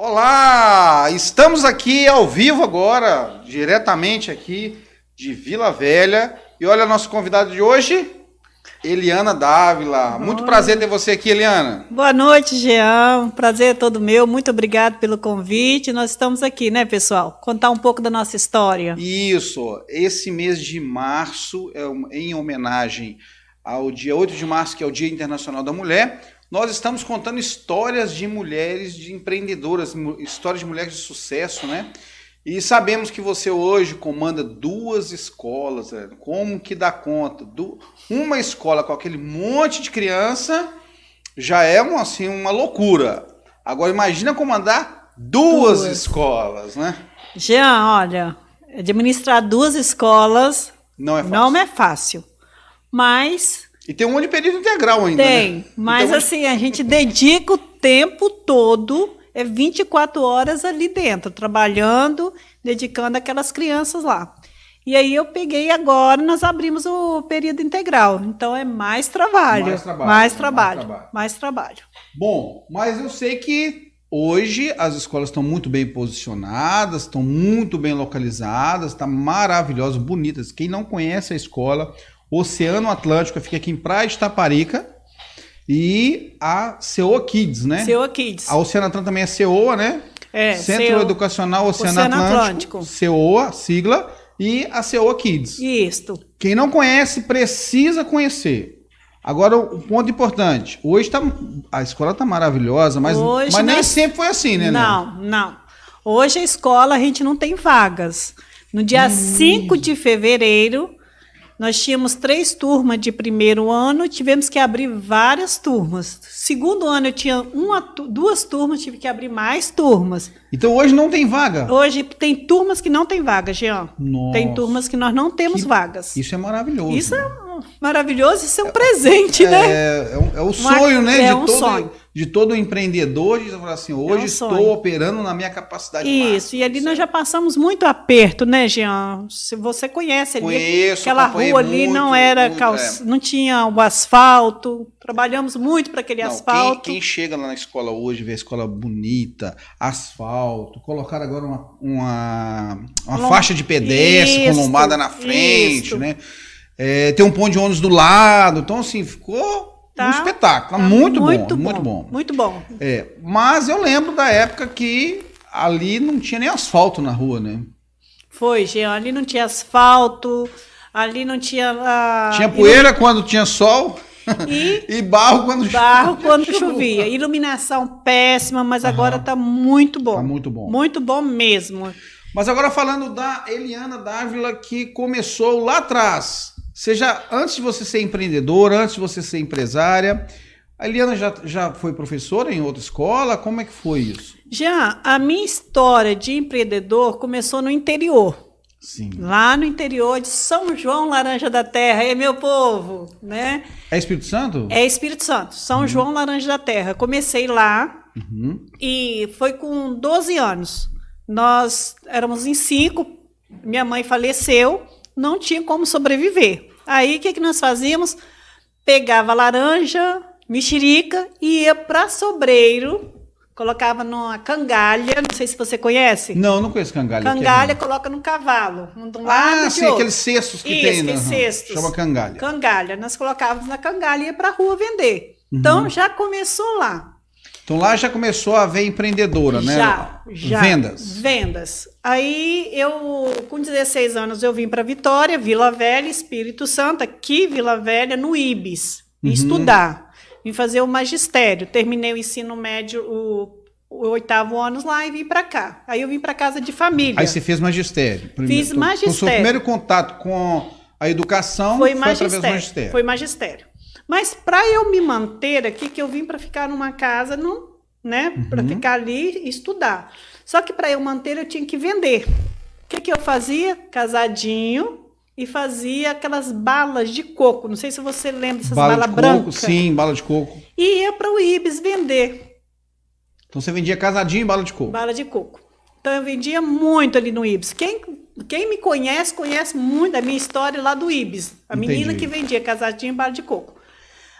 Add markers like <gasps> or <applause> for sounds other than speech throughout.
Olá! Estamos aqui ao vivo agora, diretamente aqui de Vila Velha. E olha nosso convidado de hoje, Eliana Dávila. Muito prazer ter você aqui, Eliana. Boa noite, Jean. Prazer é todo meu. Muito obrigado pelo convite. Nós estamos aqui, né, pessoal? Contar um pouco da nossa história. Isso. Esse mês de março é em homenagem ao dia 8 de março, que é o Dia Internacional da Mulher nós estamos contando histórias de mulheres, de empreendedoras, histórias de mulheres de sucesso, né? E sabemos que você hoje comanda duas escolas, velho. como que dá conta? Uma escola com aquele monte de criança já é um, assim, uma loucura. Agora imagina comandar duas, duas. escolas, né? Jean, olha, administrar duas escolas não é fácil. Não é fácil. Mas e tem um monte de período integral ainda. Tem, né? mas então, assim, a gente dedica o tempo todo, é 24 horas ali dentro, trabalhando, dedicando aquelas crianças lá. E aí eu peguei agora, nós abrimos o período integral. Então é mais trabalho. Mais trabalho. Mais trabalho. Mais trabalho. Mais trabalho. Bom, mas eu sei que hoje as escolas estão muito bem posicionadas, estão muito bem localizadas, está maravilhosas, bonitas. Quem não conhece a escola, Oceano Atlântico, fica aqui em Praia de Taparica. E a CEOA Kids, né? CEOA Kids. A Oceano Atlântico também é CEOA, né? É, Centro. Educacional Oceano, Oceano Atlântico, Atlântico. CEOA, sigla, e a CEOA Kids. Isso. Quem não conhece, precisa conhecer. Agora, um ponto importante. Hoje tá, a escola está maravilhosa, mas, mas nem nós... sempre foi assim, né? Não, não. Hoje a escola a gente não tem vagas. No dia hum. 5 de fevereiro, nós tínhamos três turmas de primeiro ano, tivemos que abrir várias turmas. Segundo ano eu tinha uma, duas turmas, tive que abrir mais turmas. Então hoje não tem vaga? Hoje tem turmas que não tem vaga, Jean. Nossa. Tem turmas que nós não temos que... vagas. Isso é maravilhoso. Isso é maravilhoso, isso é um presente, é, né? É, é, o sonho, Uma, né? É de um todo, sonho. De todo empreendedor, de falar assim, hoje é um estou sonho. operando na minha capacidade Isso, máxima, e ali nós já passamos muito aperto, né, Jean? Se você conhece ali, Conheço, aquela rua ali muito, não era muito, é. não tinha o asfalto, trabalhamos muito para aquele não, asfalto. Quem, quem, chega lá na escola hoje, vê a escola bonita, asfalto, colocar agora uma, uma, uma Lom... faixa de pedestre isso, com lombada na frente, isso. né? É, tem um ponto de ônibus do lado. Então, assim, ficou tá, um espetáculo. Tá muito, muito, bom, muito bom. Muito bom. É, mas eu lembro da época que ali não tinha nem asfalto na rua, né? Foi, Jean. Ali não tinha asfalto, ali não tinha. Uh, tinha poeira quando tinha sol. E, <laughs> e barro quando barro chovia. quando chovia. Iluminação péssima, mas Aham. agora está muito bom. Tá muito bom. Muito bom mesmo. Mas agora falando da Eliana Dávila, que começou lá atrás, Seja antes de você ser empreendedora, antes de você ser empresária. A Eliana já, já foi professora em outra escola? Como é que foi isso? Já, a minha história de empreendedor começou no interior. Sim. Lá no interior de São João Laranja da Terra, é meu povo, né? É Espírito Santo? É Espírito Santo, São uhum. João Laranja da Terra. Comecei lá uhum. e foi com 12 anos. Nós éramos em cinco, minha mãe faleceu, não tinha como sobreviver. Aí o que, que nós fazíamos? Pegava laranja, mexerica e ia para Sobreiro, colocava numa cangalha, não sei se você conhece. Não, não conheço cangalha. Cangalha é coloca no cavalo, um lado ah, sim, outro. aqueles cestos que Isso, tem, né? cestos. Chama cangalha. Cangalha, nós colocávamos na cangalha e ia para rua vender. Uhum. Então já começou lá. Então lá já começou a ver empreendedora, né? Já, já. Vendas. Vendas. Aí eu, com 16 anos, eu vim para Vitória, Vila Velha, Espírito Santo, aqui Vila Velha, no IBS, uhum. estudar. Vim fazer o magistério. Terminei o ensino médio, o, o oitavo ano lá e vim para cá. Aí eu vim para casa de família. Aí você fez magistério. Primeiro. Fiz magistério. Então, o seu primeiro contato com a educação foi, foi magistério, através do magistério. Foi magistério. Mas para eu me manter aqui, que eu vim para ficar numa casa, não, né? Uhum. Para ficar ali e estudar. Só que para eu manter, eu tinha que vender. O que, que eu fazia? Casadinho e fazia aquelas balas de coco. Não sei se você lembra dessas bala balas brancas. Sim, bala de coco. E ia para o Ibis vender. Então você vendia casadinho e bala de coco. Bala de coco. Então eu vendia muito ali no Ibis. Quem, quem me conhece, conhece muito a minha história lá do Ibis. A Entendi. menina que vendia casadinho e bala de coco.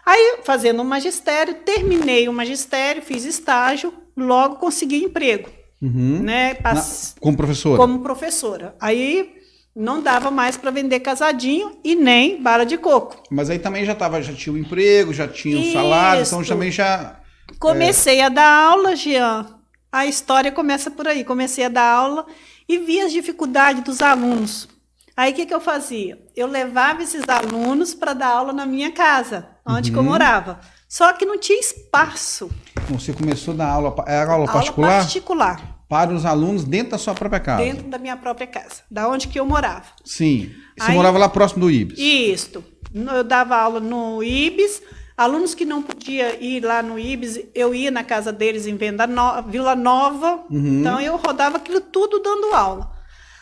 Aí, fazendo o magistério, terminei o magistério, fiz estágio, logo consegui emprego. Uhum. Né? Na, como professora? Como professora. Aí não dava mais para vender casadinho e nem bala de coco. Mas aí também já tava, já tinha o um emprego, já tinha o salário, então também já. Comecei é... a dar aula, Jean. A história começa por aí. Comecei a dar aula e vi as dificuldades dos alunos. Aí o que, que eu fazia? Eu levava esses alunos para dar aula na minha casa, onde uhum. eu morava. Só que não tinha espaço. Então, você começou a dar aula, era aula, aula particular? particular. Para os alunos dentro da sua própria casa? Dentro da minha própria casa, da onde que eu morava. Sim. Você Aí, morava lá próximo do IBS? Isso. Eu dava aula no IBS. Alunos que não podiam ir lá no IBS, eu ia na casa deles em Venda no Vila Nova. Uhum. Então eu rodava aquilo tudo dando aula.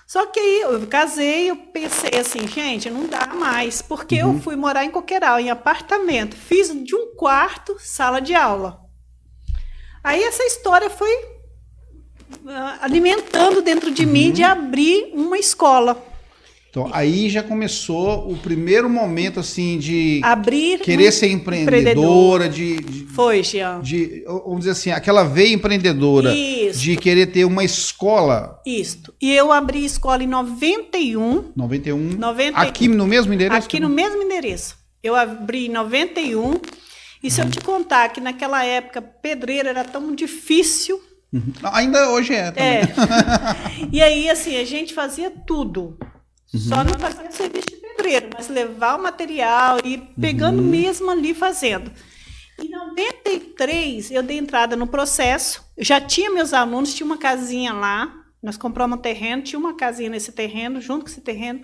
Só que aí eu casei, eu pensei assim, gente, não dá mais, porque uhum. eu fui morar em Coqueiral, em apartamento, fiz de um quarto sala de aula. Aí essa história foi uh, alimentando dentro de uhum. mim de abrir uma escola. Então, aí já começou o primeiro momento, assim, de abrir querer ser empreendedora, de, de, Foi, Jean. De, vamos dizer assim, aquela veia empreendedora Isso. de querer ter uma escola. Isso. E eu abri escola em 91. 91. 91. Aqui no mesmo endereço? Aqui no mesmo endereço. Eu abri em 91. E se uhum. eu te contar que naquela época pedreiro era tão difícil. Uhum. Ainda hoje é também. É. <laughs> e aí, assim, a gente fazia tudo. Uhum. Só não fazia serviço de pedreiro, mas levar o material e pegando uhum. mesmo ali fazendo. Em 93, eu dei entrada no processo. já tinha meus alunos, tinha uma casinha lá. Nós compramos um terreno, tinha uma casinha nesse terreno, junto com esse terreno.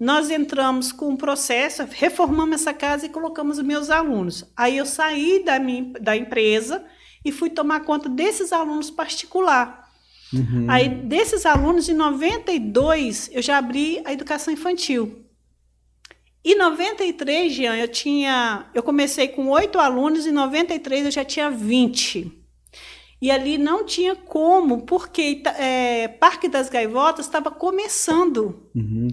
Nós entramos com um processo, reformamos essa casa e colocamos os meus alunos. Aí eu saí da, minha, da empresa e fui tomar conta desses alunos particular. Uhum. Aí, desses alunos, em 92, eu já abri a educação infantil. Em 93, Jean, eu tinha. Eu comecei com oito alunos, em 93 eu já tinha 20. E ali não tinha como, porque é, Parque das Gaivotas estava começando. Uhum.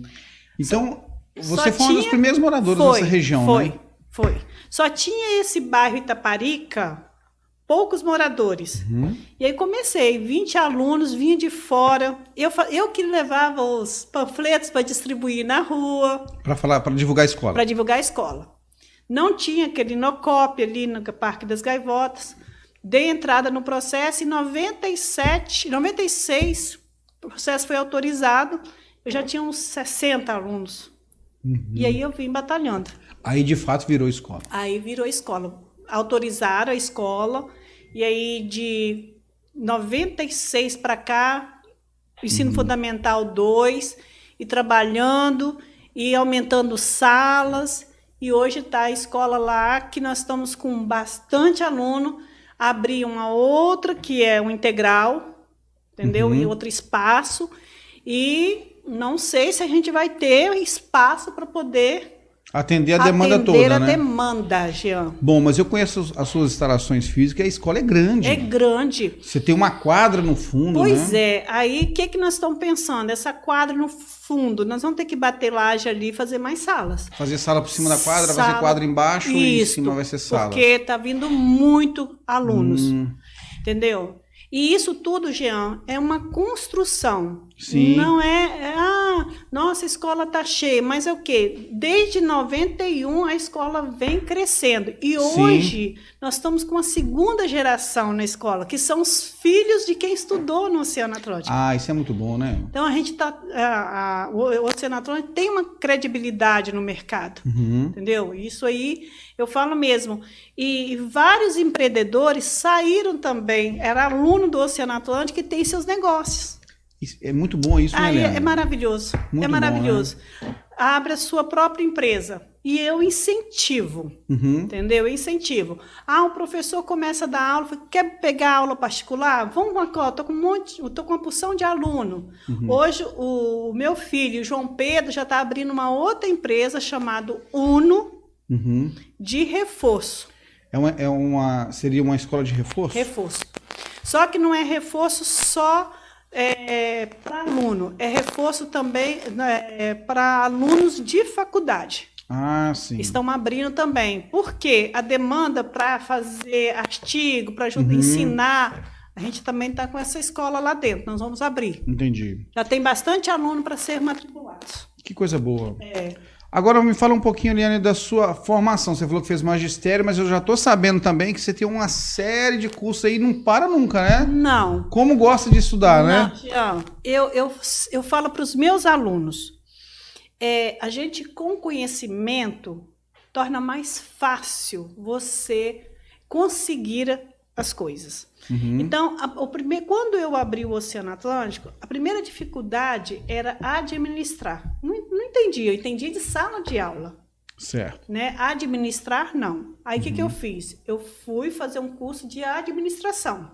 Então, você Só foi tinha... um dos primeiros moradores foi, dessa região, foi, né? Foi, foi. Só tinha esse bairro Itaparica, poucos moradores. Uhum. E aí comecei, 20 alunos, vinha de fora. Eu, eu que levava os panfletos para distribuir na rua. Para falar, para divulgar a escola. Para divulgar a escola. Não tinha aquele nocop ali no Parque das Gaivotas. Dei entrada no processo em 97, 96, o processo foi autorizado. Eu já tinha uns 60 alunos. Uhum. E aí eu vim batalhando. Aí de fato virou escola. Aí virou escola. Autorizaram a escola e aí, de 96 para cá, ensino uhum. fundamental 2, e trabalhando e aumentando salas. E hoje está a escola lá, que nós estamos com bastante aluno. Abri uma outra, que é um integral, entendeu? Uhum. E outro espaço. E não sei se a gente vai ter espaço para poder Atender a demanda Atender toda, a né? demanda, Jean. Bom, mas eu conheço as suas instalações físicas, a escola é grande. É grande. Você tem uma quadra no fundo, pois né? é. Aí, o que, que nós estamos pensando? Essa quadra no fundo, nós vamos ter que bater laje ali e fazer mais salas. Fazer sala por cima da quadra, sala... fazer quadra embaixo Isso, e em cima vai ser sala. porque está vindo muito alunos, hum. entendeu? E isso tudo, Jean, é uma construção. Sim. Não é, é ah, nossa, a escola está cheia, mas é o quê? Desde 91 a escola vem crescendo. E hoje Sim. nós estamos com a segunda geração na escola, que são os filhos de quem estudou no Oceano Atlântico. Ah, isso é muito bom, né? Então a gente está. o Oceano Atlântico tem uma credibilidade no mercado. Uhum. Entendeu? Isso aí eu falo mesmo. E, vários empreendedores saíram também, era aluno do Oceano Atlântico e tem seus negócios. É muito bom isso, né, É maravilhoso. Muito é maravilhoso. Bom, né? Abre a sua própria empresa. E eu incentivo, uhum. entendeu? Eu incentivo. Ah, o professor começa a dar aula, quer pegar aula particular? Vamos lá, estou com um monte, estou com uma porção de aluno. Uhum. Hoje, o meu filho, João Pedro, já está abrindo uma outra empresa chamada Uno, uhum. de reforço. É uma, é uma, seria uma escola de reforço? Reforço. Só que não é reforço só é, para aluno, é reforço também né, é, para alunos de faculdade. Ah, sim. Estão abrindo também. Porque a demanda para fazer artigo, para uhum. ensinar A gente também está com essa escola lá dentro, nós vamos abrir. Entendi. Já tem bastante aluno para ser matriculados. Que coisa boa. É. Agora me fala um pouquinho, Liane, da sua formação. Você falou que fez magistério, mas eu já estou sabendo também que você tem uma série de cursos aí, não para nunca, né? Não. Como gosta de estudar, não, né? Jean, eu, eu, eu falo para os meus alunos, é, a gente com conhecimento torna mais fácil você conseguir as coisas. Uhum. Então, a, o primeiro, quando eu abri o Oceano Atlântico, a primeira dificuldade era administrar. Não, não entendia, eu entendia de sala de aula. Certo. Né? Administrar, não. Aí o uhum. que, que eu uhum. fiz? Eu fui fazer um curso de administração.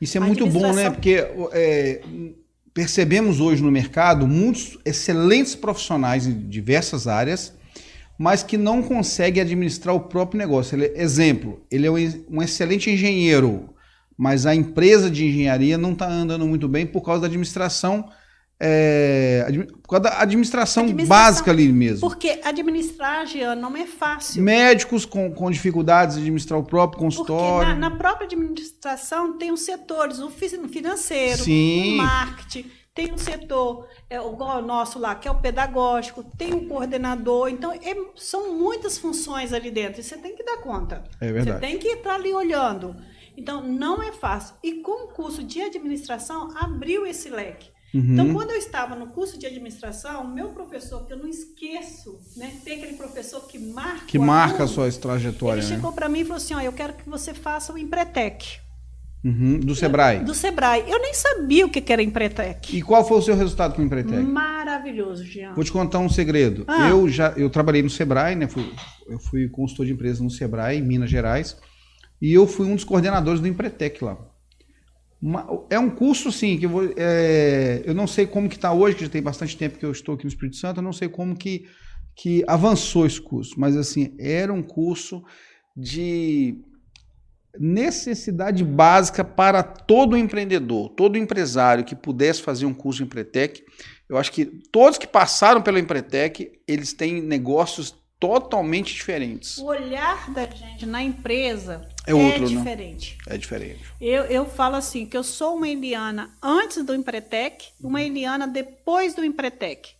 Isso é muito bom, né? Porque é, percebemos hoje no mercado muitos excelentes profissionais em diversas áreas, mas que não conseguem administrar o próprio negócio. Ele, exemplo, ele é um excelente engenheiro, mas a empresa de engenharia não está andando muito bem por causa da administração. É, por causa da administração, administração, básica ali mesmo. Porque administrar, Jean, não é fácil. Médicos com, com dificuldades de administrar o próprio consultório. Porque na, na própria administração tem os setores, o financeiro, Sim. o marketing, tem um setor, é, o nosso lá, que é o pedagógico, tem o um coordenador. Então, é, são muitas funções ali dentro. E você tem que dar conta. É verdade. Você tem que estar ali olhando. Então, não é fácil. E com o curso de administração, abriu esse leque. Uhum. Então, quando eu estava no curso de administração, meu professor, que eu não esqueço, né? Tem aquele professor que marca. Que marca aluno, a sua trajetória. Ele né? chegou para mim e falou assim: ó, eu quero que você faça o Empretec. Uhum, do Sebrae. Do Sebrae. Eu nem sabia o que era Empretec. E qual foi o seu resultado com o Empretec? Maravilhoso, Jean. Vou te contar um segredo. Ah. Eu já eu trabalhei no Sebrae, né? Fui, eu fui consultor de empresa no Sebrae, em Minas Gerais. E eu fui um dos coordenadores do Empretec lá. É um curso, sim, que eu, vou, é, eu não sei como que está hoje, que já tem bastante tempo que eu estou aqui no Espírito Santo, eu não sei como que, que avançou esse curso, mas assim, era um curso de necessidade básica para todo empreendedor, todo empresário que pudesse fazer um curso em Empretec. Eu acho que todos que passaram pelo Empretec, eles têm negócios totalmente diferentes. O olhar da gente na empresa é, outro, é diferente. Não? É diferente. Eu, eu falo assim, que eu sou uma Eliana antes do Empretec, uma Eliana depois do Empretec.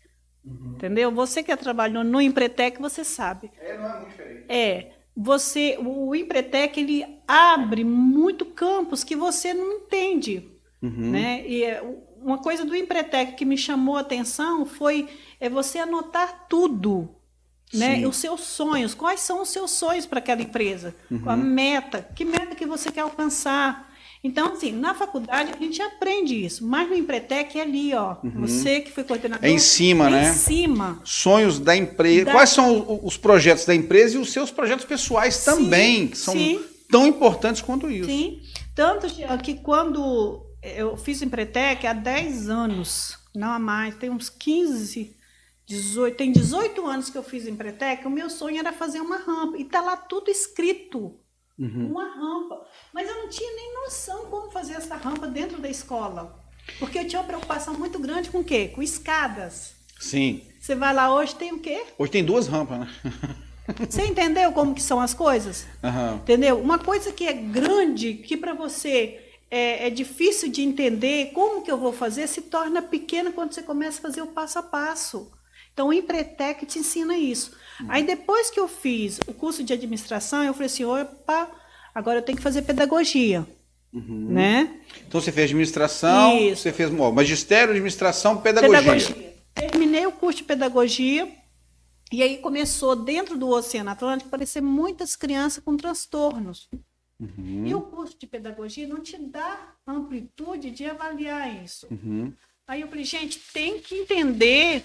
Uhum. Entendeu? Você que trabalhou no Empretec, você sabe. É, não é muito diferente. É. Você, o Empretec, ele abre muito campos que você não entende. Uhum. Né? E é, uma coisa do Empretec que me chamou a atenção foi é você anotar tudo né? Os seus sonhos, quais são os seus sonhos para aquela empresa? Uhum. A meta, que meta que você quer alcançar? Então, assim, na faculdade a gente aprende isso, mas no Empretec é ali, ó. Uhum. Você que foi coordenador. É em cima, é né? Em cima. Sonhos da empresa. Da... Quais são os projetos da empresa e os seus projetos pessoais sim, também, que são sim. tão importantes quanto isso. Sim. Tanto que quando eu fiz Empretec há 10 anos, não há mais, tem uns 15 18, tem 18 anos que eu fiz Empretec, o meu sonho era fazer uma rampa. E tá lá tudo escrito. Uhum. Uma rampa. Mas eu não tinha nem noção como fazer essa rampa dentro da escola. Porque eu tinha uma preocupação muito grande com o quê? Com escadas. Sim. Você vai lá hoje, tem o quê? Hoje tem duas rampas, né? <laughs> Você entendeu como que são as coisas? Uhum. Entendeu? Uma coisa que é grande, que para você é, é, difícil de entender como que eu vou fazer, se torna pequena quando você começa a fazer o passo a passo. Então, o Empretec te ensina isso. Uhum. Aí, depois que eu fiz o curso de administração, eu falei assim, opa, agora eu tenho que fazer pedagogia. Uhum. Né? Então, você fez administração, isso. você fez ó, magistério, administração, pedagogia. pedagogia. Terminei o curso de pedagogia, e aí começou, dentro do Oceano Atlântico, aparecer muitas crianças com transtornos. Uhum. E o curso de pedagogia não te dá amplitude de avaliar isso. Uhum. Aí eu falei, gente, tem que entender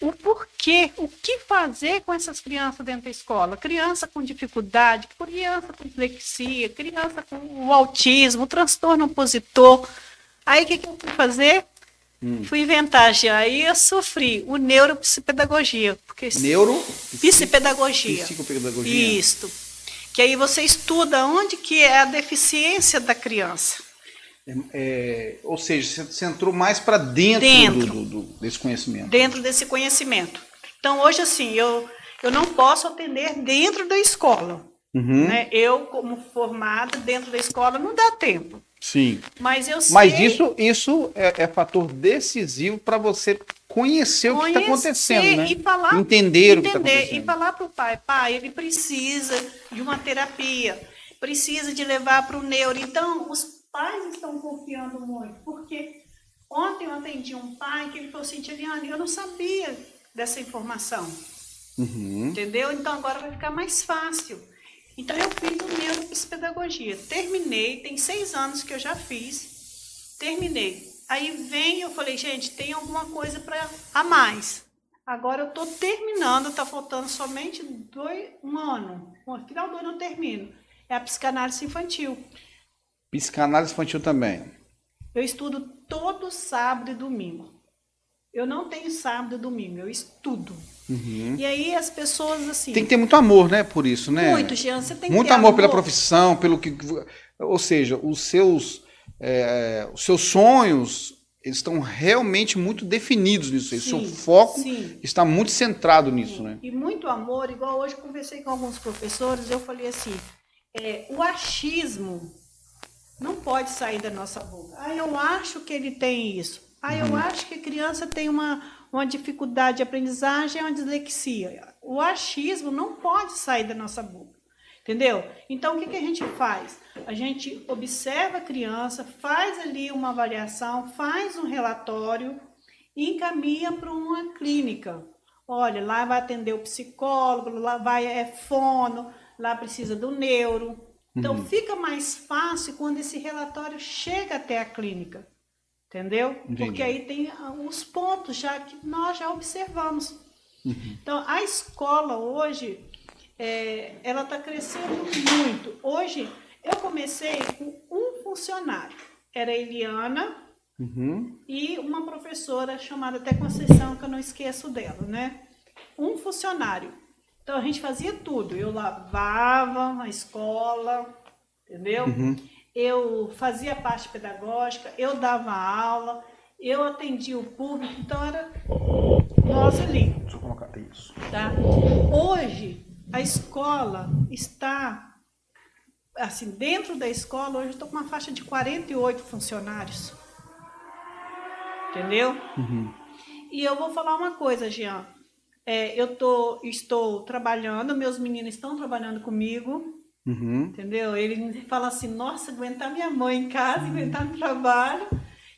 o porquê, o que fazer com essas crianças dentro da escola. Criança com dificuldade, criança com dislexia, criança com o autismo, o transtorno opositor. Aí o que, que eu fui fazer? Hum. Fui inventar já. Aí eu sofri o neuropsipedagogia. Porque Neuro? Psipedagogia. Psicopedagogia. Isso. Que aí você estuda onde que é a deficiência da criança. É, é, ou seja, você entrou mais para dentro, dentro do, do, desse conhecimento. Dentro desse conhecimento. Então, hoje, assim, eu, eu não posso atender dentro da escola. Uhum. Né? Eu, como formada dentro da escola, não dá tempo. Sim. Mas eu sei. Mas isso, isso é, é fator decisivo para você conhecer, o que está acontecendo, né? E falar, entender, entender o que está acontecendo. E falar para o pai, pai, ele precisa de uma terapia, precisa de levar para o neuro. Então, os pais estão confiando muito, porque ontem eu atendi um pai que ele falou assim, Tiliane, eu não sabia dessa informação. Uhum. Entendeu? Então agora vai ficar mais fácil. Então eu fiz o neuropsicopedagogia. Terminei, tem seis anos que eu já fiz. Terminei. Aí vem, eu falei, gente, tem alguma coisa para a mais. Agora eu estou terminando, está faltando somente dois, um ano. No final do ano eu termino. É a psicanálise infantil. Psicanálise infantil também. Eu estudo todo sábado e domingo. Eu não tenho sábado e domingo, eu estudo. Uhum. E aí as pessoas assim. Tem que ter muito amor, né, por isso, né? Muito, Jean. Você tem muito que ter amor, amor pela profissão, pelo que, ou seja, os seus, é, os seus sonhos eles estão realmente muito definidos nisso. Sim, Seu foco sim. está muito centrado nisso, sim. né? E muito amor, igual hoje conversei com alguns professores, eu falei assim, é, o achismo não pode sair da nossa boca. Ah, eu acho que ele tem isso. Ah, eu uhum. acho que a criança tem uma, uma dificuldade de aprendizagem, uma dislexia. O achismo não pode sair da nossa boca. Entendeu? Então, o que, que a gente faz? A gente observa a criança, faz ali uma avaliação, faz um relatório e encaminha para uma clínica. Olha, lá vai atender o psicólogo, lá vai é fono, lá precisa do neuro. Então, uhum. fica mais fácil quando esse relatório chega até a clínica. Entendeu? Entendi. Porque aí tem os pontos já que nós já observamos. Uhum. Então, a escola hoje, é, ela está crescendo muito. Hoje, eu comecei com um funcionário. Era a Eliana uhum. e uma professora chamada até Conceição, que eu não esqueço dela, né? Um funcionário. Então, a gente fazia tudo. Eu lavava a escola, entendeu? Uhum eu fazia parte pedagógica, eu dava aula, eu atendia o público, então era nós ali. Deixa eu colocar isso. Tá? Hoje, a escola está, assim, dentro da escola, hoje eu estou com uma faixa de 48 funcionários. Entendeu? Uhum. E eu vou falar uma coisa, Jean. É, eu tô, estou trabalhando, meus meninos estão trabalhando comigo, Uhum. Entendeu? Ele fala assim: nossa, aguentar minha mãe em casa, uhum. aguentar no trabalho.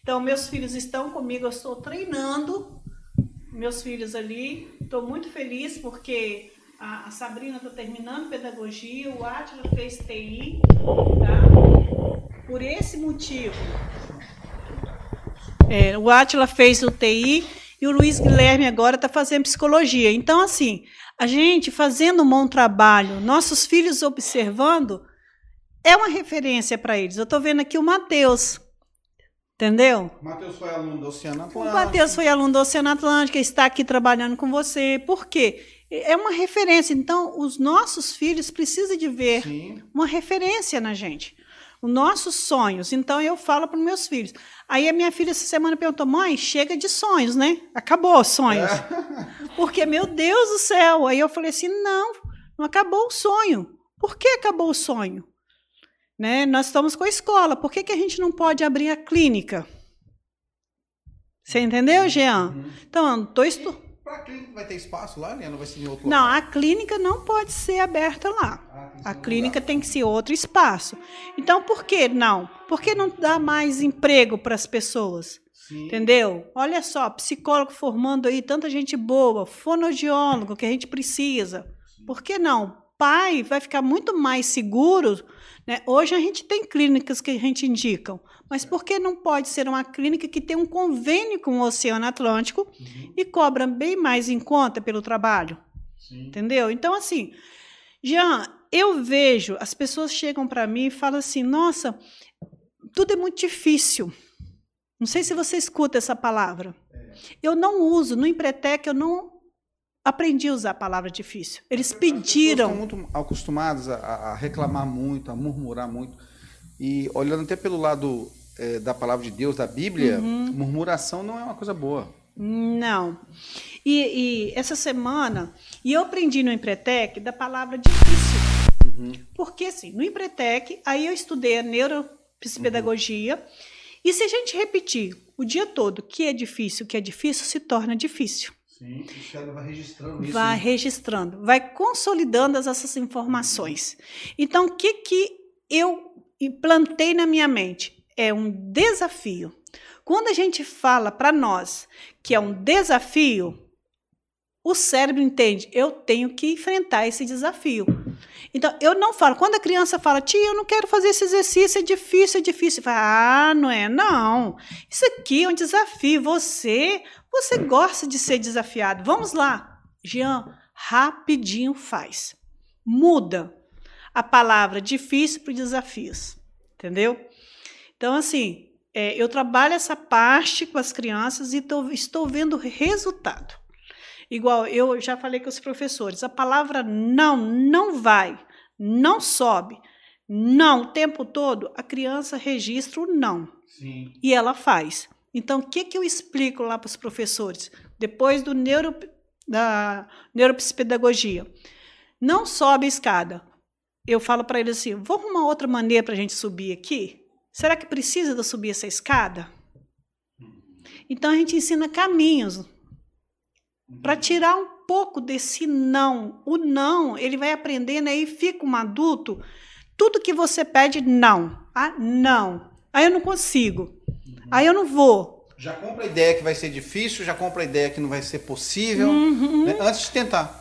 Então, meus filhos estão comigo, eu estou treinando meus filhos ali. Estou muito feliz porque a, a Sabrina está terminando pedagogia, o Átila fez TI, tá? Por esse motivo. É, o Átila fez o TI e o Luiz Guilherme agora está fazendo psicologia. Então, assim, a gente fazendo um bom trabalho, nossos filhos observando, é uma referência para eles. Eu estou vendo aqui o Matheus. Entendeu? O Matheus foi aluno do Oceano Atlântico. O Matheus foi aluno do Oceano Atlântico, está aqui trabalhando com você. Por quê? É uma referência. Então, os nossos filhos precisam de ver Sim. uma referência na gente os nossos sonhos. Então eu falo para os meus filhos. Aí a minha filha essa semana perguntou: mãe, chega de sonhos, né? Acabou os sonhos. É. Porque, meu Deus do céu. Aí eu falei assim: não, não acabou o sonho. Por que acabou o sonho? Né? Nós estamos com a escola. Por que, que a gente não pode abrir a clínica? Você entendeu, Jean? Uhum. Então, estou estudando. Para a clínica vai ter espaço lá, né? Não vai ser em outro Não, local? a clínica não pode ser aberta lá. Ah, a clínica tem que ser outro espaço. Então, por que não? Por que não dá mais emprego para as pessoas? Sim. Entendeu? Olha só, psicólogo formando aí tanta gente boa, fonoaudiólogo que a gente precisa. Por que não? Pai vai ficar muito mais seguro. Né? Hoje a gente tem clínicas que a gente indicam, mas por que não pode ser uma clínica que tem um convênio com o Oceano Atlântico uhum. e cobra bem mais em conta pelo trabalho? Sim. Entendeu? Então, assim, Jean, eu vejo, as pessoas chegam para mim e falam assim: nossa, tudo é muito difícil. Não sei se você escuta essa palavra. É. Eu não uso, no Empretec eu não aprendi a usar a palavra difícil. Eles pediram. Estão muito acostumados a, a, reclamar muito, a murmurar muito. E olhando até pelo lado é, da palavra de Deus, da Bíblia, uhum. murmuração não é uma coisa boa. Não. E, e, essa semana, e eu aprendi no Empretec da palavra difícil. Uhum. Porque, assim, no Empretec, aí eu estudei a neuro, psicopedagogia. Uhum. E se a gente repetir o dia todo que é difícil, que é difícil, se torna difícil. Sim, o cérebro vai registrando isso. Vai né? registrando, vai consolidando essas informações. Então, o que, que eu implantei na minha mente? É um desafio. Quando a gente fala para nós que é um desafio, o cérebro entende, eu tenho que enfrentar esse desafio. Então, eu não falo. Quando a criança fala, tia, eu não quero fazer esse exercício, é difícil, é difícil. Fala, ah, não é? Não. Isso aqui é um desafio. Você, você gosta de ser desafiado. Vamos lá. Jean, rapidinho faz. Muda a palavra difícil para desafios. Entendeu? Então, assim, é, eu trabalho essa parte com as crianças e tô, estou vendo resultado. Igual eu já falei com os professores, a palavra não, não vai, não sobe, não o tempo todo, a criança registra o não. Sim. E ela faz. Então, o que, que eu explico lá para os professores? Depois do neuro, da neuropsicopedagogia. Não sobe a escada. Eu falo para eles assim: vamos uma outra maneira para a gente subir aqui? Será que precisa de subir essa escada? Então a gente ensina caminhos para tirar um pouco desse não. O não, ele vai aprendendo aí fica um adulto, tudo que você pede não. Ah, não. Aí eu não consigo. Uhum. Aí eu não vou. Já compra a ideia que vai ser difícil, já compra a ideia que não vai ser possível, uhum. né? antes de tentar.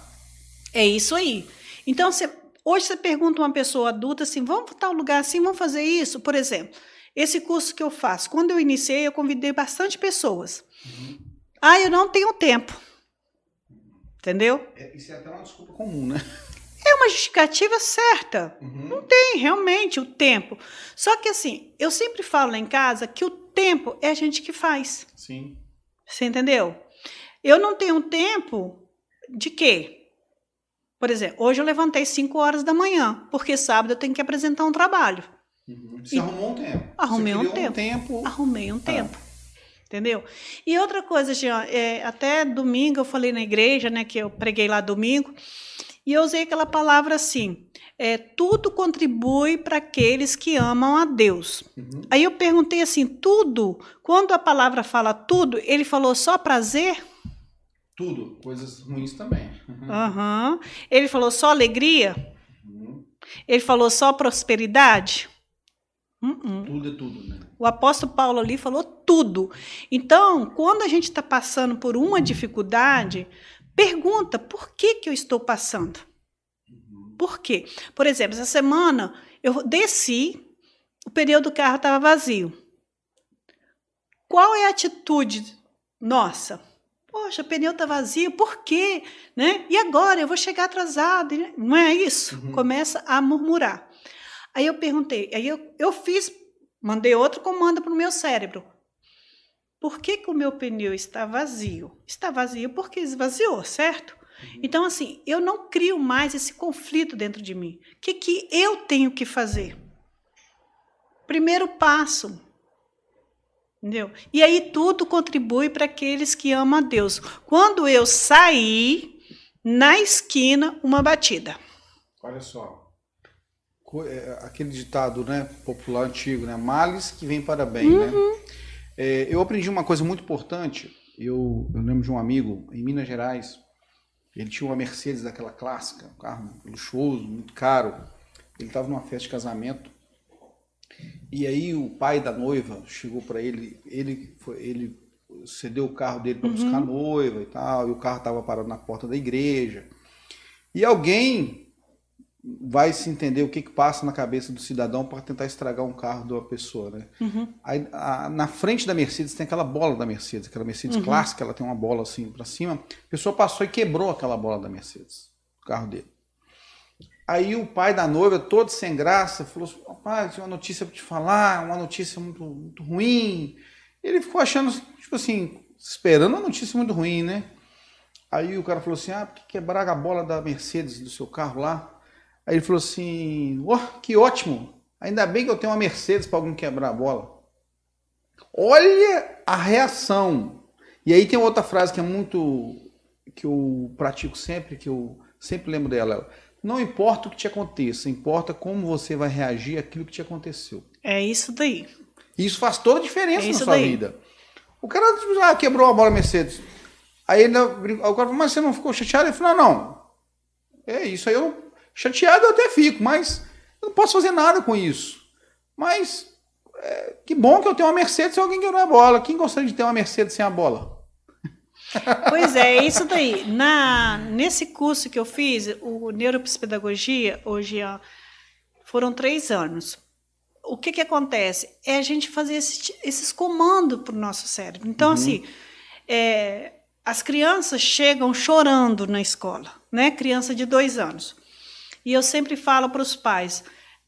É isso aí. Então, você, hoje você pergunta uma pessoa adulta assim, vamos para tal lugar assim, vamos fazer isso? Por exemplo, esse curso que eu faço, quando eu iniciei, eu convidei bastante pessoas. Uhum. Ah, eu não tenho tempo. Entendeu? É, isso é até uma desculpa comum, né? É uma justificativa certa. Uhum. Não tem realmente o tempo. Só que assim, eu sempre falo lá em casa que o tempo é a gente que faz. Sim. Você entendeu? Eu não tenho tempo de quê? Por exemplo, hoje eu levantei 5 horas da manhã, porque sábado eu tenho que apresentar um trabalho. Uhum. Você e arrumou um tempo. Arrumei um tempo. um tempo. Arrumei um ah. tempo. Entendeu? E outra coisa, Jean, é, até domingo eu falei na igreja, né, que eu preguei lá domingo, e eu usei aquela palavra assim: é, tudo contribui para aqueles que amam a Deus. Uhum. Aí eu perguntei assim: tudo? Quando a palavra fala tudo, ele falou só prazer? Tudo, coisas ruins também. Uhum. Uhum. Ele falou só alegria? Uhum. Ele falou só prosperidade? Uh-uh. Tudo é tudo, né? O apóstolo Paulo ali falou tudo. Então, quando a gente está passando por uma dificuldade, pergunta por que, que eu estou passando? Por quê? Por exemplo, essa semana eu desci, o pneu do carro estava vazio. Qual é a atitude nossa? Poxa, o pneu está vazio, por quê? Né? E agora? Eu vou chegar atrasado. Não é isso? Uhum. Começa a murmurar. Aí eu perguntei, aí eu, eu fiz, mandei outro comando para o meu cérebro. Por que, que o meu pneu está vazio? Está vazio porque esvaziou, certo? Uhum. Então, assim, eu não crio mais esse conflito dentro de mim. O que, que eu tenho que fazer? Primeiro passo. Entendeu? E aí tudo contribui para aqueles que amam a Deus. Quando eu sair, na esquina, uma batida. Olha só. É, aquele ditado né, popular antigo, né? Males que vem para bem, né? uhum. né? É, eu aprendi uma coisa muito importante. Eu, eu lembro de um amigo em Minas Gerais. Ele tinha uma Mercedes daquela clássica, um carro luxuoso, muito caro. Ele estava numa festa de casamento. E aí o pai da noiva chegou para ele, ele, foi, ele cedeu o carro dele para buscar uhum. a noiva e tal, e o carro estava parado na porta da igreja. E alguém vai se entender o que, que passa na cabeça do cidadão para tentar estragar um carro de uma pessoa, né? Uhum. Aí, a, na frente da Mercedes tem aquela bola da Mercedes, aquela Mercedes uhum. clássica, ela tem uma bola assim para cima. A pessoa passou e quebrou aquela bola da Mercedes, o carro dele. Aí o pai da noiva, todo sem graça, falou assim, pai, tem uma notícia para te falar, uma notícia muito, muito ruim. Ele ficou achando, tipo assim, esperando uma notícia muito ruim, né? Aí o cara falou assim, ah, porque quebraram a bola da Mercedes do seu carro lá? Aí ele falou assim: oh, que ótimo! Ainda bem que eu tenho uma Mercedes para alguém quebrar a bola. Olha a reação. E aí tem outra frase que é muito. que eu pratico sempre, que eu sempre lembro dela. Não importa o que te aconteça, importa como você vai reagir àquilo que te aconteceu. É isso daí. Isso faz toda a diferença é na sua daí. vida. O cara ah, quebrou a bola Mercedes. Aí ele, o cara falou, mas você não ficou chateado? Ele falou, não, não. É isso aí, eu chateado eu até fico, mas eu não posso fazer nada com isso. Mas é, que bom que eu tenho uma Mercedes se alguém quebrou a bola. Quem gostaria de ter uma Mercedes sem a bola? Pois é, é isso daí. Na, nesse curso que eu fiz, o Neuropsicopedagogia, hoje foram três anos. O que, que acontece? É a gente fazer esses, esses comandos para o nosso cérebro. Então, uhum. assim, é, as crianças chegam chorando na escola, né? Criança de dois anos. E eu sempre falo para os pais,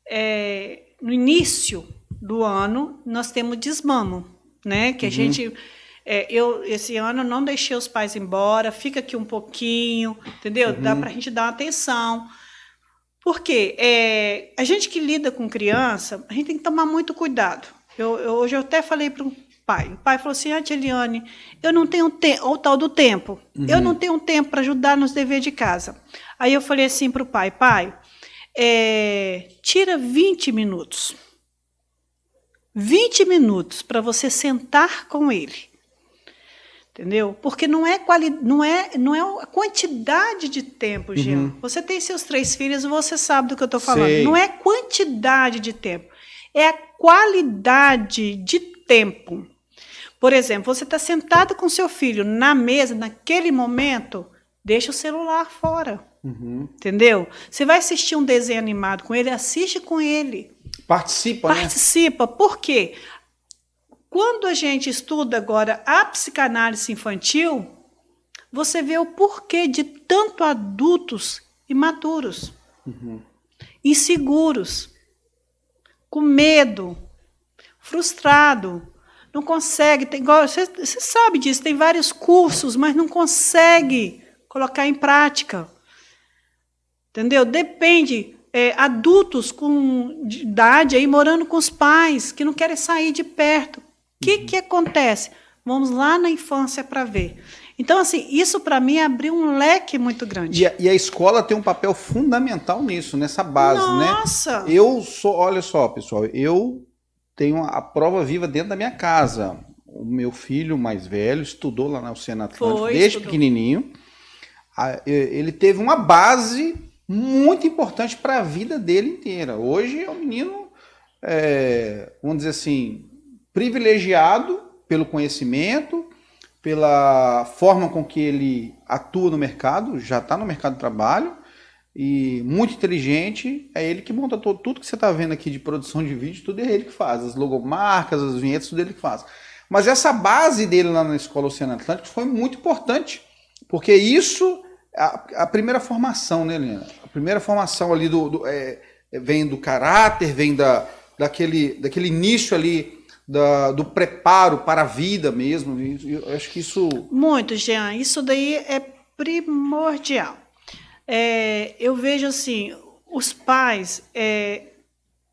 é, no início do ano, nós temos desmamo, né? Que a uhum. gente é, eu, esse ano, não deixei os pais embora, fica aqui um pouquinho, entendeu? Uhum. Dá para a gente dar uma atenção. Porque é, a gente que lida com criança, a gente tem que tomar muito cuidado. Eu, eu hoje eu até falei para o pai. O pai falou assim: ah, Eliane, eu não tenho tempo, ou tal do tempo, uhum. eu não tenho tempo para ajudar nos deveres de casa. Aí eu falei assim para o pai: pai, é, tira 20 minutos. 20 minutos para você sentar com ele Entendeu? Porque não é, quali não é, não é a quantidade de tempo, Jean. Uhum. Você tem seus três filhos, você sabe do que eu estou falando. Sei. Não é quantidade de tempo, é a qualidade de tempo. Por exemplo, você está sentado com seu filho na mesa, naquele momento, deixa o celular fora. Uhum. Entendeu? Você vai assistir um desenho animado com ele, assiste com ele. Participa, Participa. né? Participa. Por quê? Quando a gente estuda agora a psicanálise infantil, você vê o porquê de tanto adultos imaturos, uhum. inseguros, com medo, frustrado, não consegue, tem, você, você sabe disso, tem vários cursos, mas não consegue colocar em prática. Entendeu? Depende é, adultos com idade aí morando com os pais que não querem sair de perto que, que acontece? Vamos lá na infância para ver. Então, assim, isso para mim abriu um leque muito grande. E a, e a, escola tem um papel fundamental nisso, nessa base, Nossa. né? Eu sou, olha só, pessoal, eu tenho a prova viva dentro da minha casa. O meu filho mais velho estudou lá na Oceano Atlântico Foi, desde estudou. pequenininho. Ele teve uma base muito importante para a vida dele inteira. Hoje é um menino, é, vamos dizer assim, privilegiado pelo conhecimento, pela forma com que ele atua no mercado, já está no mercado de trabalho, e muito inteligente, é ele que monta todo, tudo que você está vendo aqui de produção de vídeo, tudo é ele que faz, as logomarcas, as vinhetas, tudo é ele que faz. Mas essa base dele lá na Escola Oceano Atlântico foi muito importante, porque isso, a, a primeira formação, né, Helena? A primeira formação ali do, do é, vem do caráter, vem da, daquele, daquele início ali da, do preparo para a vida mesmo. Eu acho que isso. Muito, Jean. Isso daí é primordial. É, eu vejo assim, os pais é,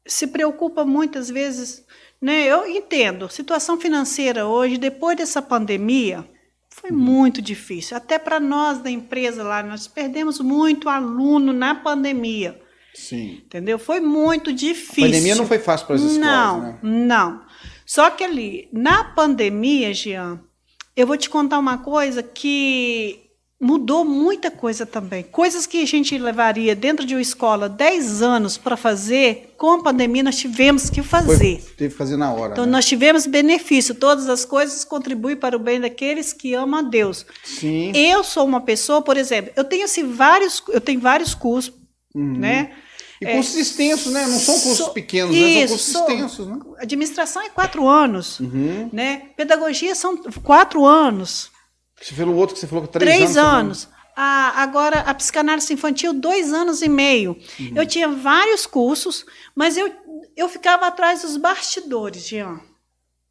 se preocupam muitas vezes. Né? Eu entendo, situação financeira hoje, depois dessa pandemia, foi uhum. muito difícil. Até para nós da empresa lá, nós perdemos muito aluno na pandemia. Sim. Entendeu? Foi muito difícil. A pandemia não foi fácil para as escolas, não, né? Não. Só que ali, na pandemia, Jean, eu vou te contar uma coisa que mudou muita coisa também. Coisas que a gente levaria dentro de uma escola 10 anos para fazer, com a pandemia nós tivemos que fazer. Foi, teve que fazer na hora. Então né? nós tivemos benefício. Todas as coisas contribuem para o bem daqueles que amam a Deus. Sim. Eu sou uma pessoa, por exemplo, eu tenho assim vários, eu tenho vários cursos, uhum. né? E é, cursos extensos, né? Não são cursos so, pequenos, isso, né? são cursos so, extensos, né? Administração é quatro anos, uhum. né? Pedagogia são quatro anos. Você falou outro que você falou que três, três anos. anos. A, agora, a psicanálise infantil, dois anos e meio. Uhum. Eu tinha vários cursos, mas eu, eu ficava atrás dos bastidores, Jean.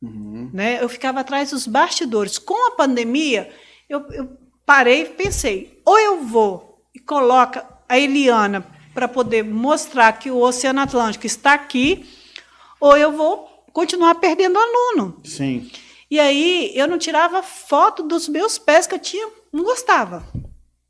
Uhum. Né? Eu ficava atrás dos bastidores. Com a pandemia, eu, eu parei e pensei, ou eu vou e coloca a Eliana para poder mostrar que o Oceano Atlântico está aqui, ou eu vou continuar perdendo aluno. Sim. E aí eu não tirava foto dos meus pés que eu tinha, não gostava.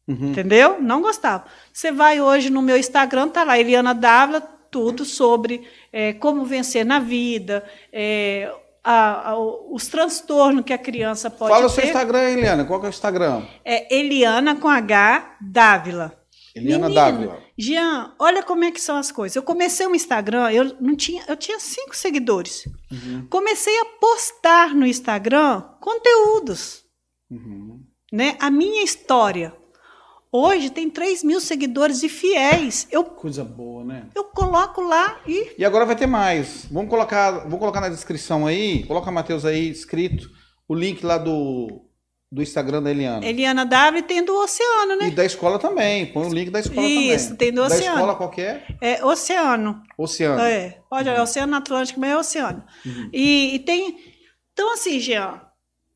Uhum. Entendeu? Não gostava. Você vai hoje no meu Instagram, tá lá, Eliana Dávila, tudo sobre é, como vencer na vida, é, a, a, os transtornos que a criança pode Fala ter. Fala o seu Instagram, Eliana. Qual que é o Instagram? É Eliana com H Dávila. Eliana Menino. Jean, olha como é que são as coisas. Eu comecei o Instagram, eu não tinha, eu tinha cinco seguidores. Uhum. Comecei a postar no Instagram conteúdos, uhum. né? A minha história. Hoje tem 3 mil seguidores e fiéis. Eu, Coisa boa, né? Eu coloco lá e. E agora vai ter mais. Vamos colocar, vou colocar na descrição aí, coloca Matheus aí escrito o link lá do, do Instagram da Eliana. Eliana W tem do Oceano, né? E da escola também. Põe o link da escola Isso, também. Isso, tem do Oceano. Da escola qualquer? É Oceano. Oceano. É. Pode olhar, uhum. Oceano Atlântico, mas é Oceano. Uhum. E, e, tem. Então, assim, Jean,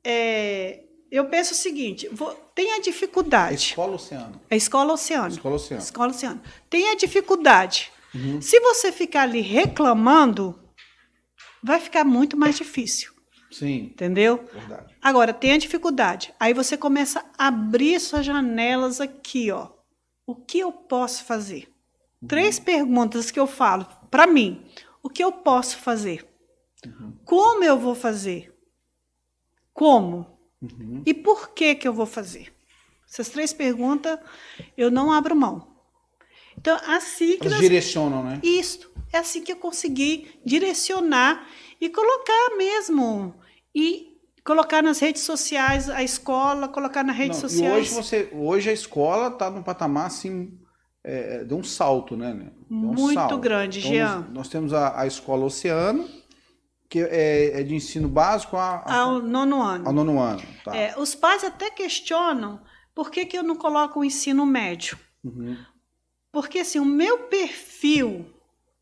é, eu penso o seguinte: vou, tem a dificuldade. A escola Oceano. A escola Oceano. Escola Oceano. Escola Oceano. Tem a dificuldade. Uhum. Se você ficar ali reclamando, vai ficar muito mais difícil. Sim. Entendeu? Verdade. Agora, tem a dificuldade. Aí você começa a abrir suas janelas aqui, ó. O que eu posso fazer? Uhum. Três perguntas que eu falo para mim. O que eu posso fazer? Uhum. Como eu vou fazer? Como? Uhum. E por que que eu vou fazer? Essas três perguntas eu não abro mão. Então, assim que Elas nós... direcionam, né? Isso. É assim que eu consegui direcionar e colocar mesmo e colocar nas redes sociais a escola, colocar nas redes Não, sociais. E hoje você, hoje a escola está num patamar assim é, de um salto, né? Um Muito salto. grande, então, Jean. Nós, nós temos a, a, escola Oceano, que é, é, de ensino básico a, a, ao nono ano. Ao nono ano. Tá. É, os pais até questionam por que, que eu não coloco o ensino médio. Uhum. Porque assim, o meu perfil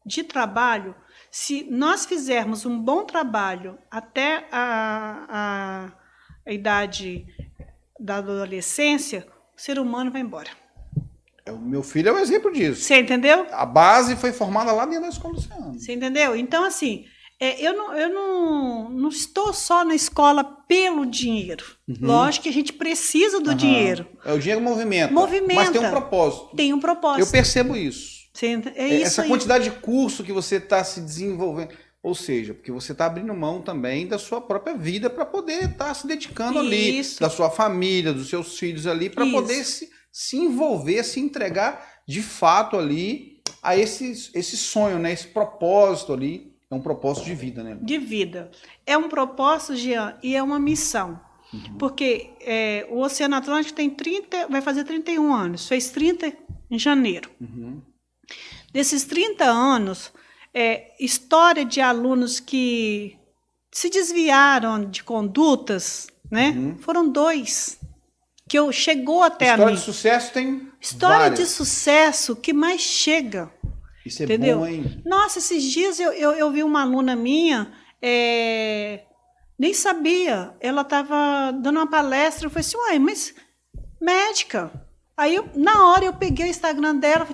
de trabalho se nós fizermos um bom trabalho até a, a, a idade da adolescência, o ser humano vai embora. É, o meu filho é um exemplo disso. Você entendeu? A base foi formada lá dentro da escola Luciano. Você entendeu? Então, assim, é, eu, não, eu não, não estou só na escola pelo dinheiro. Uhum. Lógico que a gente precisa do uhum. dinheiro. É o dinheiro movimenta. Movimenta. Mas tem um propósito. Tem um propósito. Eu percebo isso. É isso Essa aí. quantidade de curso que você está se desenvolvendo. Ou seja, porque você está abrindo mão também da sua própria vida para poder estar tá se dedicando ali, da sua família, dos seus filhos ali, para poder se, se envolver, se entregar de fato ali a esse, esse sonho, né? esse propósito ali. É um propósito de vida, né? De vida. É um propósito, Jean, e é uma missão. Uhum. Porque é, o Oceano Atlântico tem 30, vai fazer 31 anos, fez 30 em janeiro. Uhum. Desses 30 anos, é, história de alunos que se desviaram de condutas, né? Uhum. Foram dois que eu chegou até história a mim. História de sucesso tem História várias. de sucesso que mais chega. Isso é entendeu? bom, hein? Nossa, esses dias eu, eu, eu vi uma aluna minha, é, nem sabia. Ela estava dando uma palestra, eu falei assim, uai, mas médica. Aí, eu, na hora, eu peguei o Instagram dela,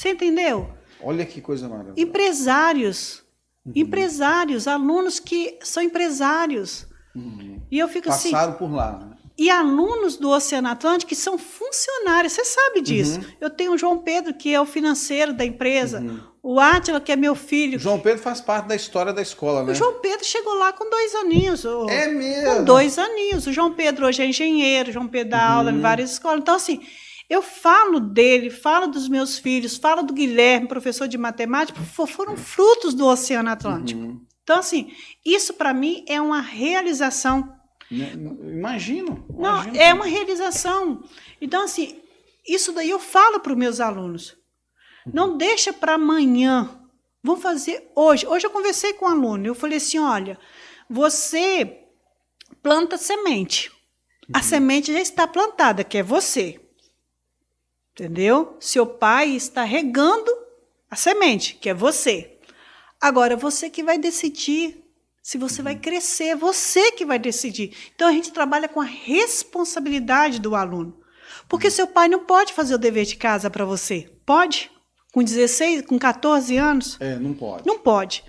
você entendeu? Olha que coisa maravilhosa. Empresários. Uhum. Empresários, alunos que são empresários. Uhum. E eu fico Passaram assim. Passaram por lá, né? E alunos do Oceano Atlântico que são funcionários, você sabe disso. Uhum. Eu tenho o João Pedro, que é o financeiro da empresa, uhum. o Átila, que é meu filho. João Pedro faz parte da história da escola, né? O João Pedro chegou lá com dois aninhos. É mesmo? Com dois aninhos. O João Pedro hoje é engenheiro, o João Pedro dá aula em uhum. várias escolas. Então, assim, eu falo dele, falo dos meus filhos, falo do Guilherme, professor de matemática, foram frutos do Oceano Atlântico. Uhum. Então, assim, isso para mim é uma realização. Né, imagino, imagino. Não, é uma realização. Então, assim, isso daí eu falo para os meus alunos. Não deixa para amanhã. Vamos fazer hoje. Hoje eu conversei com um aluno. Eu falei assim: olha, você planta semente. A uhum. semente já está plantada, que é você. Entendeu? Seu pai está regando a semente, que é você. Agora, você que vai decidir se você vai crescer, você que vai decidir. Então, a gente trabalha com a responsabilidade do aluno. Porque seu pai não pode fazer o dever de casa para você. Pode? Com 16, com 14 anos? É, não pode. Não pode.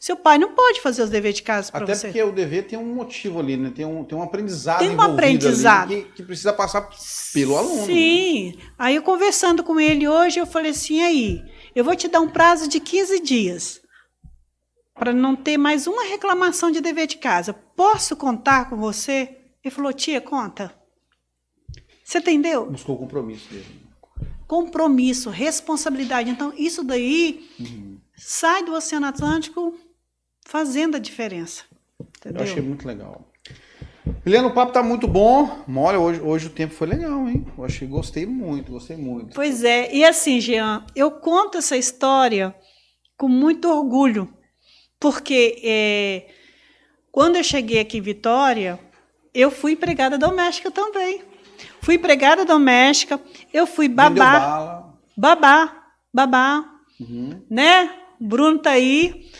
Seu pai não pode fazer os deveres de casa para você. Até porque o dever tem um motivo ali, né? Tem um, tem um aprendizado Tem um aprendizado. Que, que, precisa passar pelo aluno. Sim. Né? Aí eu conversando com ele hoje, eu falei assim, aí, eu vou te dar um prazo de 15 dias para não ter mais uma reclamação de dever de casa. Posso contar com você? Ele falou, tia, conta. Você entendeu? Buscou compromisso dele. Compromisso, responsabilidade. Então, isso daí uhum. sai do Oceano Atlântico fazendo a diferença. Entendeu? Eu achei muito legal. Helena, o papo tá muito bom. Olha, hoje, hoje o tempo foi legal, hein? Eu achei, gostei muito, gostei muito. Pois é, e assim, Jean, eu conto essa história com muito orgulho, porque é, quando eu cheguei aqui em Vitória, eu fui empregada doméstica também. Fui empregada doméstica, eu fui babá. Babá, babá, uhum. né? Bruno tá aí.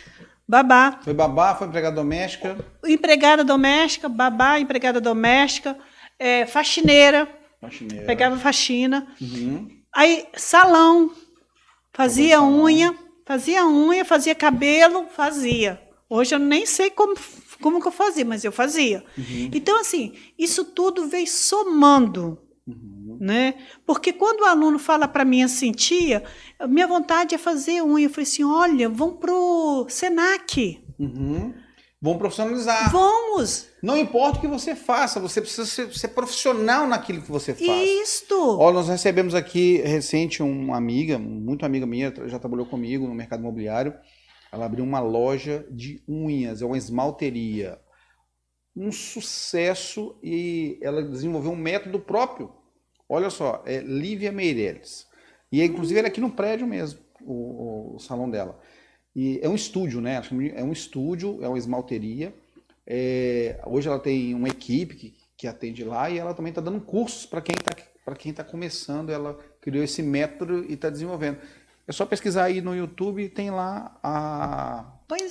Babá. Foi babá, foi empregada doméstica? Empregada doméstica, babá, empregada doméstica, é, faxineira. Faxineira. Pegava faxina. Uhum. Aí, salão. Fazia unha, fazia unha, fazia cabelo, fazia. Hoje eu nem sei como, como que eu fazia, mas eu fazia. Uhum. Então, assim, isso tudo veio somando. Uhum. Né? Porque quando o aluno fala para mim assim, tia, minha vontade é fazer unha, eu falei assim, olha, vão pro Senac. Uhum. Vamos profissionalizar. Vamos! Não importa o que você faça, você precisa ser, ser profissional naquilo que você faz. Isto! Olha, nós recebemos aqui recente uma amiga, muito amiga minha, já trabalhou comigo no mercado imobiliário. Ela abriu uma loja de unhas, é uma esmalteria. Um sucesso e ela desenvolveu um método próprio Olha só, é Lívia Meireles. E é, inclusive ela é aqui no prédio mesmo, o, o, salão dela. E é um estúdio, né? É um estúdio, é uma esmalteria. É, hoje ela tem uma equipe que, que atende lá e ela também está dando cursos para quem está para quem está começando. Ela criou esse método e está desenvolvendo. É só pesquisar aí no YouTube tem lá a,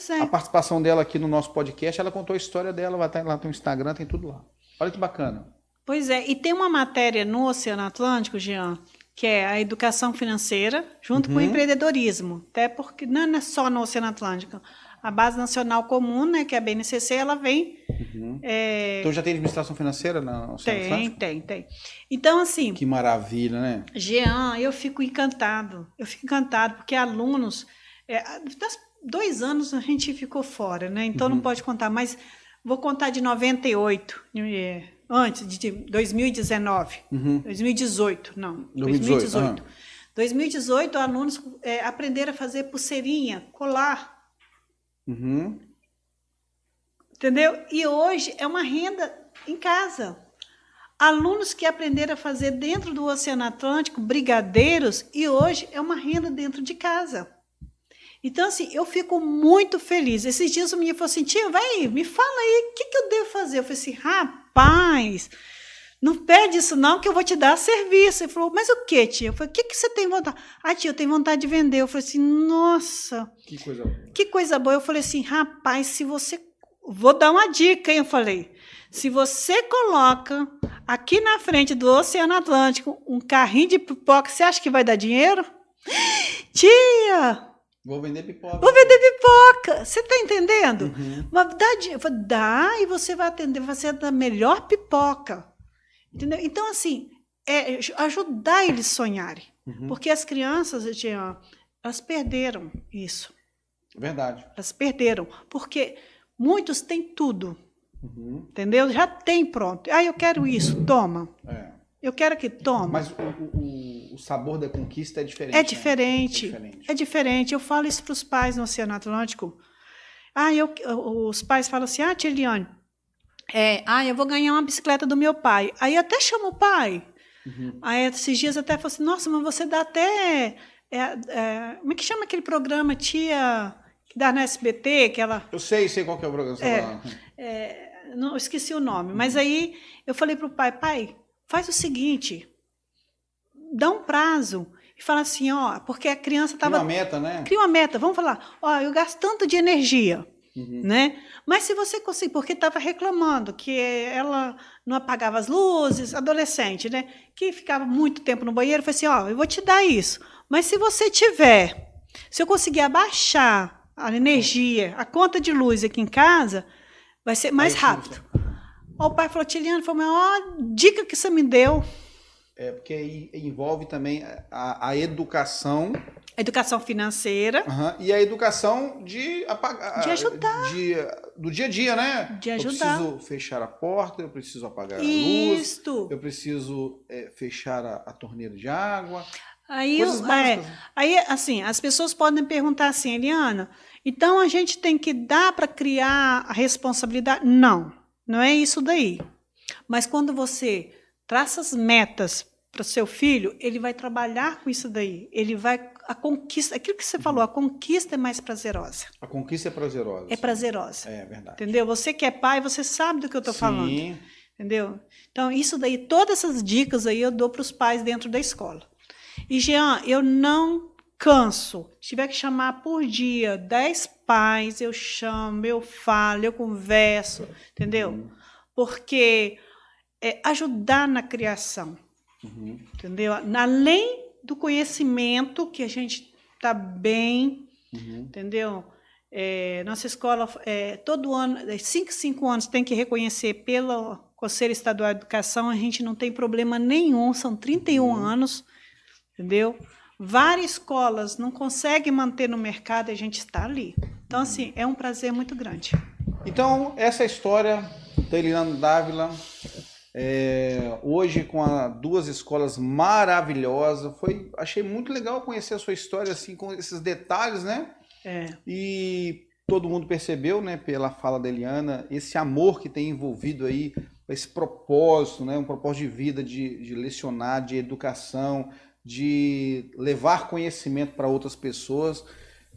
é. a participação dela aqui no nosso podcast. Ela contou a história dela, vai estar lá no Instagram, tem tudo lá. Olha que bacana. Pois é, e tem uma matéria no Oceano Atlântico, Jean, que é a educação financeira junto uhum. com o uhum. empreendedorismo. Até porque não é só no Oceano Atlântico. A Base Nacional Comum, né, que é a BNCC, ela vem. Uhum. É... Então já tem administração financeira na Oceano tem, Atlântico? Tem, tem, Então, assim. Que maravilha, né? Jean, eu fico encantado. Eu fico encantado, porque alunos. É, das dois anos a gente ficou fora, né? Então uhum. não pode contar, mas vou contar de 98 antes de 2019, uhum. 2018, não, 2018. 2018, uhum. 2018 alunos é, aprenderam a fazer pulseirinha, colar. Uhum. Entendeu? E hoje é uma renda em casa. Alunos que aprenderam a fazer dentro do Oceano Atlântico, brigadeiros, e hoje é uma renda dentro de casa. Então, assim, eu fico muito feliz. Esses dias o menino falou assim: tia, vai, me fala aí, o que, que eu devo fazer? Eu falei assim: rapaz, não perde isso não, que eu vou te dar serviço. Ele falou: mas o que, tia? Eu falei: o que, que você tem vontade? Ah, tia, eu tenho vontade de vender. Eu falei assim: nossa. Que coisa boa. Que coisa boa. Eu falei assim: rapaz, se você. Vou dar uma dica, hein? Eu falei: se você coloca aqui na frente do Oceano Atlântico um carrinho de pipoca, você acha que vai dar dinheiro? <gasps> Tia, Vou vender pipoca. Vou vender pipoca. Você está entendendo? Uhum. Mas dá, dá e você vai atender, você é da melhor pipoca. Entendeu? Então, assim, é ajudar eles a sonharem. Uhum. Porque as crianças, elas perderam isso. Verdade. Elas perderam. Porque muitos têm tudo. Uhum. Entendeu? Já tem pronto. Ah, eu quero isso, toma. É. Eu quero que tome. Mas o, o, o, sabor da conquista é diferente. É diferente. Né? É diferente. É diferente. Eu falo isso para os pais no Oceano Atlântico. Ah, eu, os pais falam assim: ah, Tiliane, é, ah, eu vou ganhar uma bicicleta do meu pai. Aí até chama o pai. Uhum. Aí esses dias até falou assim: nossa, mas você dá até. É, é, como é que chama aquele programa, tia, que dá no SBT? Aquela... Eu sei, sei qual que é o programa. É, é, não, esqueci o nome. Mas aí eu falei para o pai: pai Faz o seguinte, dá um prazo e fala assim, ó, porque a criança estava... Cria uma meta, né? Cria uma meta, vamos falar, ó, eu gasto tanto de energia, uhum. né? Mas se você conseguir, porque estava reclamando que ela não apagava as luzes, adolescente, né? Que ficava muito tempo no banheiro, falei assim, ó, eu vou te dar isso, mas se você tiver, se eu conseguir abaixar a energia, a conta de luz aqui em casa, vai ser mais rápido. O pai falou, Tiliano, foi a maior dica que você me deu. É, porque envolve também a, a educação educação financeira. Uhum. E a educação de apagar. De ajudar. De, do dia a dia, né? De ajudar. Eu preciso fechar a porta, eu preciso apagar Isto. a luz. Eu preciso é, fechar a, a, torneira de água. Aí, é, aí, assim, as pessoas podem perguntar assim, Eliana, então a gente tem que dar para criar a responsabilidade? Não, não é isso daí. Mas quando você traça as metas para o seu filho, ele vai trabalhar com isso daí. Ele vai a conquista, aquilo que você uhum. falou, a conquista é mais prazerosa. A conquista é prazerosa. É prazerosa. É verdade. Entendeu? Você que é pai, você sabe do que eu estou falando. Entendeu? Então, isso daí, todas essas dicas aí eu dou para os pais dentro da escola. E, Jean, eu não canso. Se tiver que chamar por dia 10 pais, eu chamo, eu falo, eu converso, entendeu? Uhum. Porque é ajudar na criação. Uhum. Entendeu? Além do conhecimento, que a gente está bem, uhum. entendeu? É, nossa escola, é, todo ano, 5, é, 5 anos, tem que reconhecer pelo Conselho Estadual de Educação, a gente não tem problema nenhum, são 31 uhum. anos, entendeu? Várias escolas não conseguem manter no mercado e a gente está ali. Então, assim, é um prazer muito grande. Então, essa história da Eliana Dávila, é, hoje com a, duas escolas maravilhosas. Foi, achei muito legal conhecer a sua história assim com esses detalhes, né? É. E todo mundo percebeu, né, pela fala da Eliana, esse amor que tem envolvido aí, esse propósito, né, um propósito de vida, de, de lecionar, de educação, de levar conhecimento para outras pessoas.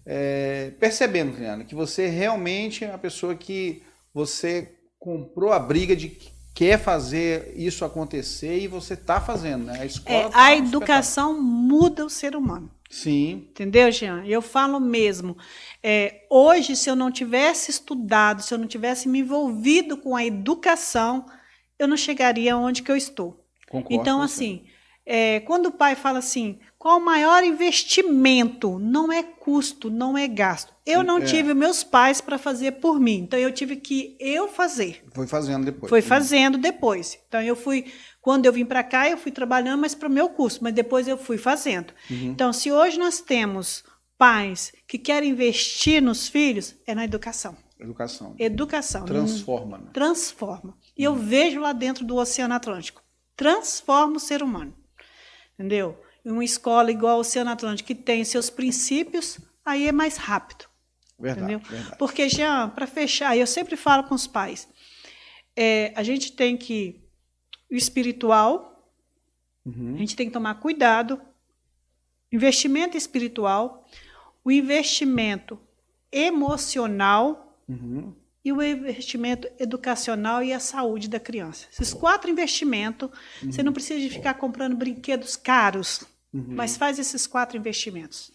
É, percebendo, Eliana, que você realmente é a pessoa que você comprou a briga de quer fazer isso acontecer e você está fazendo, né? A escola. É, tá a educação muda o ser humano. Sim. Entendeu, Jean? Eu falo mesmo. É, hoje, se eu não tivesse estudado, se eu não tivesse me envolvido com a educação, eu não chegaria onde que eu estou. Concordo então, assim, é, quando o pai fala assim, qual o maior investimento? Não é custo, não é gasto. Eu não é. tive meus pais para fazer por mim, então eu tive que eu fazer. Foi fazendo depois. Foi fazendo depois. Então eu fui, quando eu vim para cá, eu fui trabalhando, mas para o meu custo, mas depois eu fui fazendo. Uhum. Então, se hoje nós temos pais que querem investir nos filhos, é na educação. Educação. Educação. Transforma. Né? Transforma. E eu vejo lá dentro do Oceano Atlântico. Transforma o ser humano entendeu? Uma escola igual ao Oceano Atlântico, que tem seus princípios, aí é mais rápido. Verdade, entendeu? Verdade. Porque, já para fechar, eu sempre falo com os pais, é, a gente tem que. O espiritual, uhum. a gente tem que tomar cuidado. Investimento espiritual, o investimento emocional uhum e o investimento educacional e a saúde da criança. Esses quatro investimentos, uhum. você não precisa de ficar comprando brinquedos caros, uhum. mas faz esses quatro investimentos.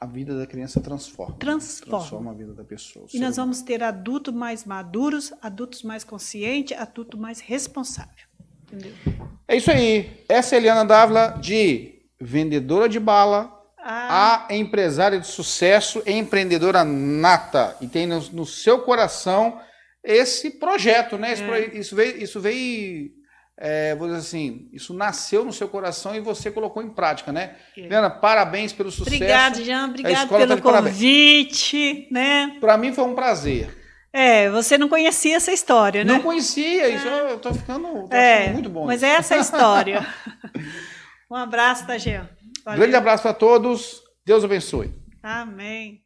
A vida da criança transforma. Transforma. Transforma a vida da pessoa. E nós vamos ter adultos mais maduros, adultos mais conscientes, adultos mais responsáveis. Entendeu? É isso aí. Essa é a Eliana Dávila, de vendedora de bala, ah. A empresária de sucesso, empreendedora nata. E tem no, no seu coração esse projeto, né? É. isso veio, isso veio é, vou dizer assim, isso nasceu no seu coração e você colocou em prática, né? É. Parabéns pelo sucesso. Obrigada, Jean. Obrigada pelo tá convite, né? Para mim foi um prazer. É, você não conhecia essa história, né? Não conhecia, isso é. eu tô ficando, tô é, muito bom. Mas é essa a história. <laughs> um abraço, tá, Jean? Valeu. Grande abraço a todos. Deus abençoe. Amém.